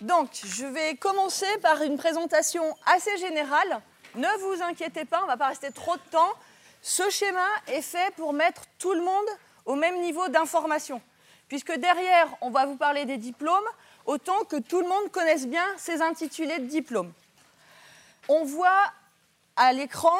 Donc, je vais commencer par une présentation assez générale. Ne vous inquiétez pas, on ne va pas rester trop de temps. Ce schéma est fait pour mettre tout le monde au même niveau d'information. Puisque derrière, on va vous parler des diplômes, autant que tout le monde connaisse bien ces intitulés de diplômes. On voit à l'écran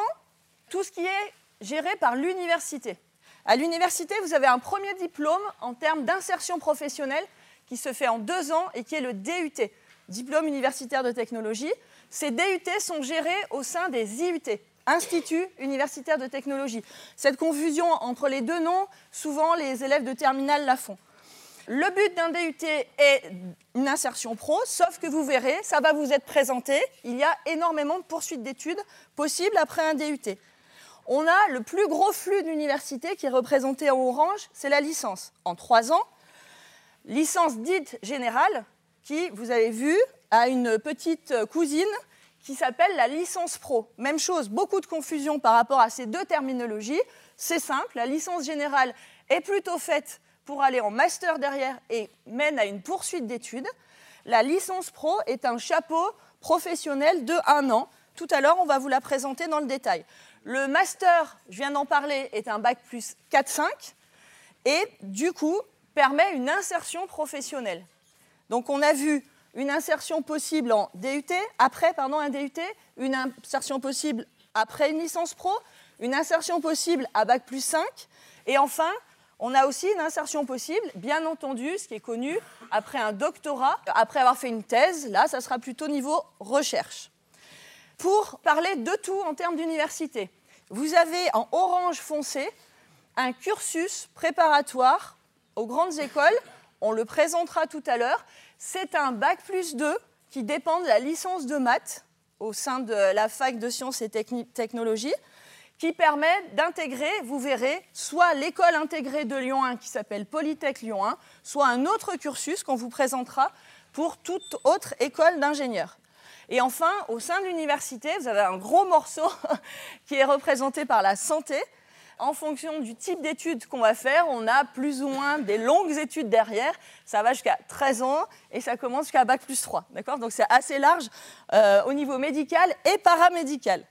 tout ce qui est géré par l'université. À l'université, vous avez un premier diplôme en termes d'insertion professionnelle qui se fait en deux ans et qui est le DUT, diplôme universitaire de technologie. Ces DUT sont gérés au sein des IUT, Instituts universitaires de technologie. Cette confusion entre les deux noms, souvent les élèves de terminale la font. Le but d'un DUT est une insertion pro, sauf que vous verrez, ça va vous être présenté, il y a énormément de poursuites d'études possibles après un DUT. On a le plus gros flux d'universités qui est représenté en orange, c'est la licence. En trois ans, licence dite générale, qui, vous avez vu, a une petite cousine qui s'appelle la licence pro. Même chose, beaucoup de confusion par rapport à ces deux terminologies. C'est simple, la licence générale est plutôt faite pour aller en master derrière et mène à une poursuite d'études. La licence pro est un chapeau professionnel de un an. Tout à l'heure, on va vous la présenter dans le détail. Le master, je viens d'en parler, est un bac plus 4-5 et du coup permet une insertion professionnelle. Donc on a vu une insertion possible en DUT, après pardon, un DUT, une insertion possible après une licence pro, une insertion possible à Bac plus 5, et enfin, on a aussi une insertion possible, bien entendu, ce qui est connu, après un doctorat, après avoir fait une thèse, là, ça sera plutôt niveau recherche. Pour parler de tout en termes d'université, vous avez en orange foncé un cursus préparatoire aux grandes écoles on le présentera tout à l'heure. C'est un bac plus 2 qui dépend de la licence de maths au sein de la fac de sciences et technologies qui permet d'intégrer, vous verrez, soit l'école intégrée de Lyon 1 qui s'appelle Polytech Lyon 1, soit un autre cursus qu'on vous présentera pour toute autre école d'ingénieurs. Et enfin, au sein de l'université, vous avez un gros morceau qui est représenté par la santé, en fonction du type d'études qu'on va faire, on a plus ou moins des longues études derrière. Ça va jusqu'à 13 ans et ça commence jusqu'à Bac plus 3. D'accord? Donc c'est assez large euh, au niveau médical et paramédical.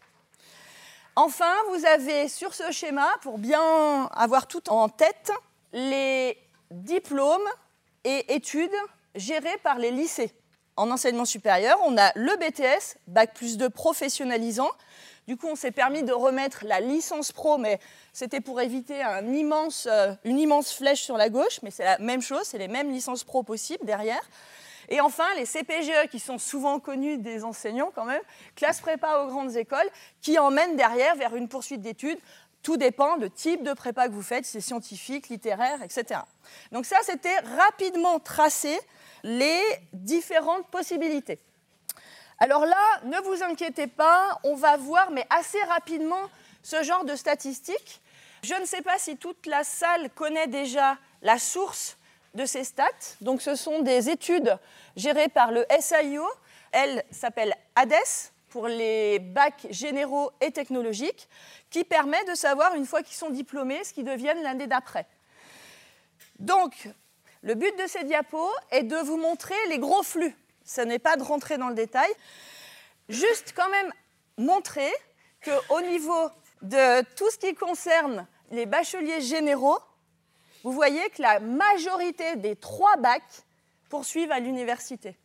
Enfin, vous avez sur ce schéma, pour bien avoir tout en tête, les diplômes et études gérés par les lycées. En enseignement supérieur, on a le BTS, Bac plus 2 professionnalisant, du coup, on s'est permis de remettre la licence pro, mais c'était pour éviter euh, une immense flèche sur la gauche, mais c'est la même chose, c'est les mêmes licences pro possibles derrière. Et enfin, les CPGE, qui sont souvent connus des enseignants quand même, classe prépa aux grandes écoles, qui emmènent derrière vers une poursuite d'études. Tout dépend du type de prépa que vous faites, si c'est scientifique, littéraire, etc. Donc ça, c'était rapidement tracé les différentes possibilités. Alors là, ne vous inquiétez pas, on va voir, mais assez rapidement, ce genre de statistiques. Je ne sais pas si toute la salle connaît déjà la source de ces stats. Donc ce sont des études gérées par le SAIO. Elle s'appelle ADES pour les bacs généraux et technologiques, qui permet de savoir, une fois qu'ils sont diplômés, ce qu'ils deviennent l'année d'après. Donc, le but de ces diapos est de vous montrer les gros flux ce n'est pas de rentrer dans le détail. Juste quand même montrer qu'au niveau de tout ce qui concerne les bacheliers généraux, vous voyez que la majorité des trois bacs poursuivent à l'université.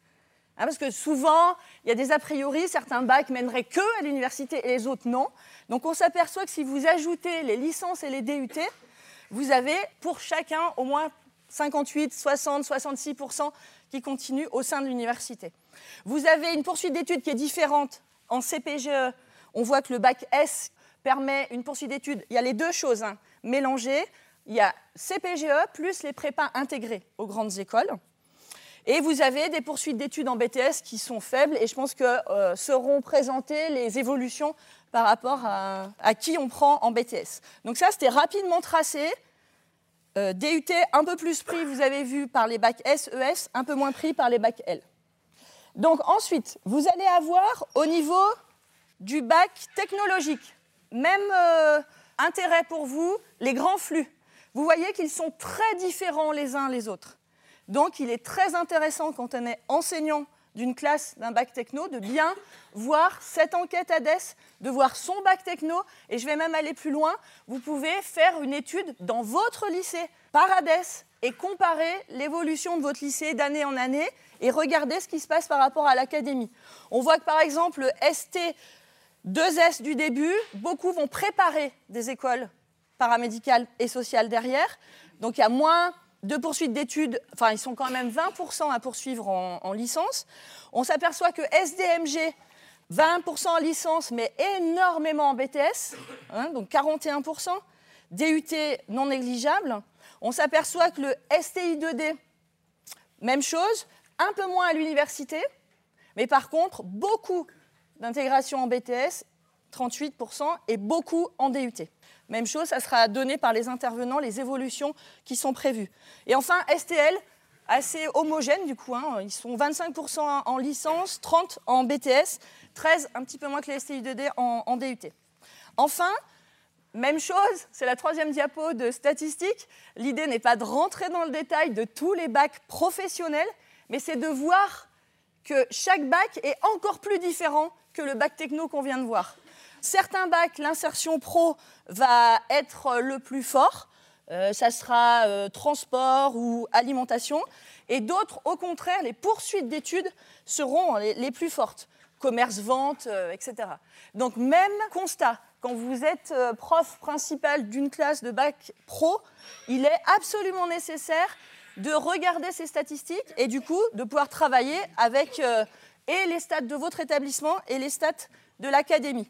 Hein, parce que souvent, il y a des a priori, certains bacs mèneraient que à l'université et les autres non. Donc on s'aperçoit que si vous ajoutez les licences et les DUT, vous avez pour chacun au moins 58, 60, 66% qui continuent au sein de l'université. Vous avez une poursuite d'études qui est différente en CPGE. On voit que le bac S permet une poursuite d'études. Il y a les deux choses hein, mélangées. Il y a CPGE plus les prépas intégrés aux grandes écoles. Et vous avez des poursuites d'études en BTS qui sont faibles et je pense que euh, seront présentées les évolutions par rapport à, qui on prend en BTS. Donc ça, c'était rapidement tracé. Euh, DUT un peu plus pris, vous avez vu, par les bacs S, ES, un peu moins pris par les bacs L. Donc ensuite, vous allez avoir au niveau du bac technologique, même euh, intérêt pour vous, les grands flux. vous voyez qu'ils sont très différents les uns les autres. Donc il est très intéressant quand on est enseignant d'une classe d'un bac techno de bien voir cette enquête ADES, de voir son bac techno, et je vais même aller plus loin, vous pouvez faire une étude dans votre lycée par ADES et comparer l'évolution de votre lycée d'année en année et regarder ce qui se passe par rapport à l'académie. On voit que par exemple le ST 2S du début, beaucoup vont préparer des écoles paramédicales et sociales derrière. Donc il y a moins de poursuites d'études, enfin ils sont quand même 20% à poursuivre en, licence. On s'aperçoit que SDMG, 20% en licence, mais énormément en BTS, hein, donc 41%. DUT non négligeable. On s'aperçoit que le STI 2D, même chose, un peu moins à l'université, mais par contre, beaucoup d'intégration en BTS, 38%, et beaucoup en DUT. Même chose, ça sera donné par les intervenants, les évolutions qui sont prévues. Et enfin, STL, assez homogène du coup. Hein. Ils sont 25% en licence, 30% en BTS, 13% un petit peu moins que les STI2D en, en DUT. Enfin, même chose, c'est la troisième diapo de statistiques. L'idée n'est pas de rentrer dans le détail de tous les bacs professionnels, mais c'est de voir que chaque bac est encore plus différent que le bac techno qu'on vient de voir. Certains bacs, l'insertion pro va être le plus fort. Euh, ça sera euh, transport ou alimentation. Et d'autres, au contraire, les poursuites d'études seront les, plus fortes. Commerce, vente, euh, etc. Donc même constat, quand vous êtes prof principal d'une classe de bac pro, il est absolument nécessaire de regarder ces statistiques et du coup de pouvoir travailler avec et les stats de votre établissement et les stats de l'académie.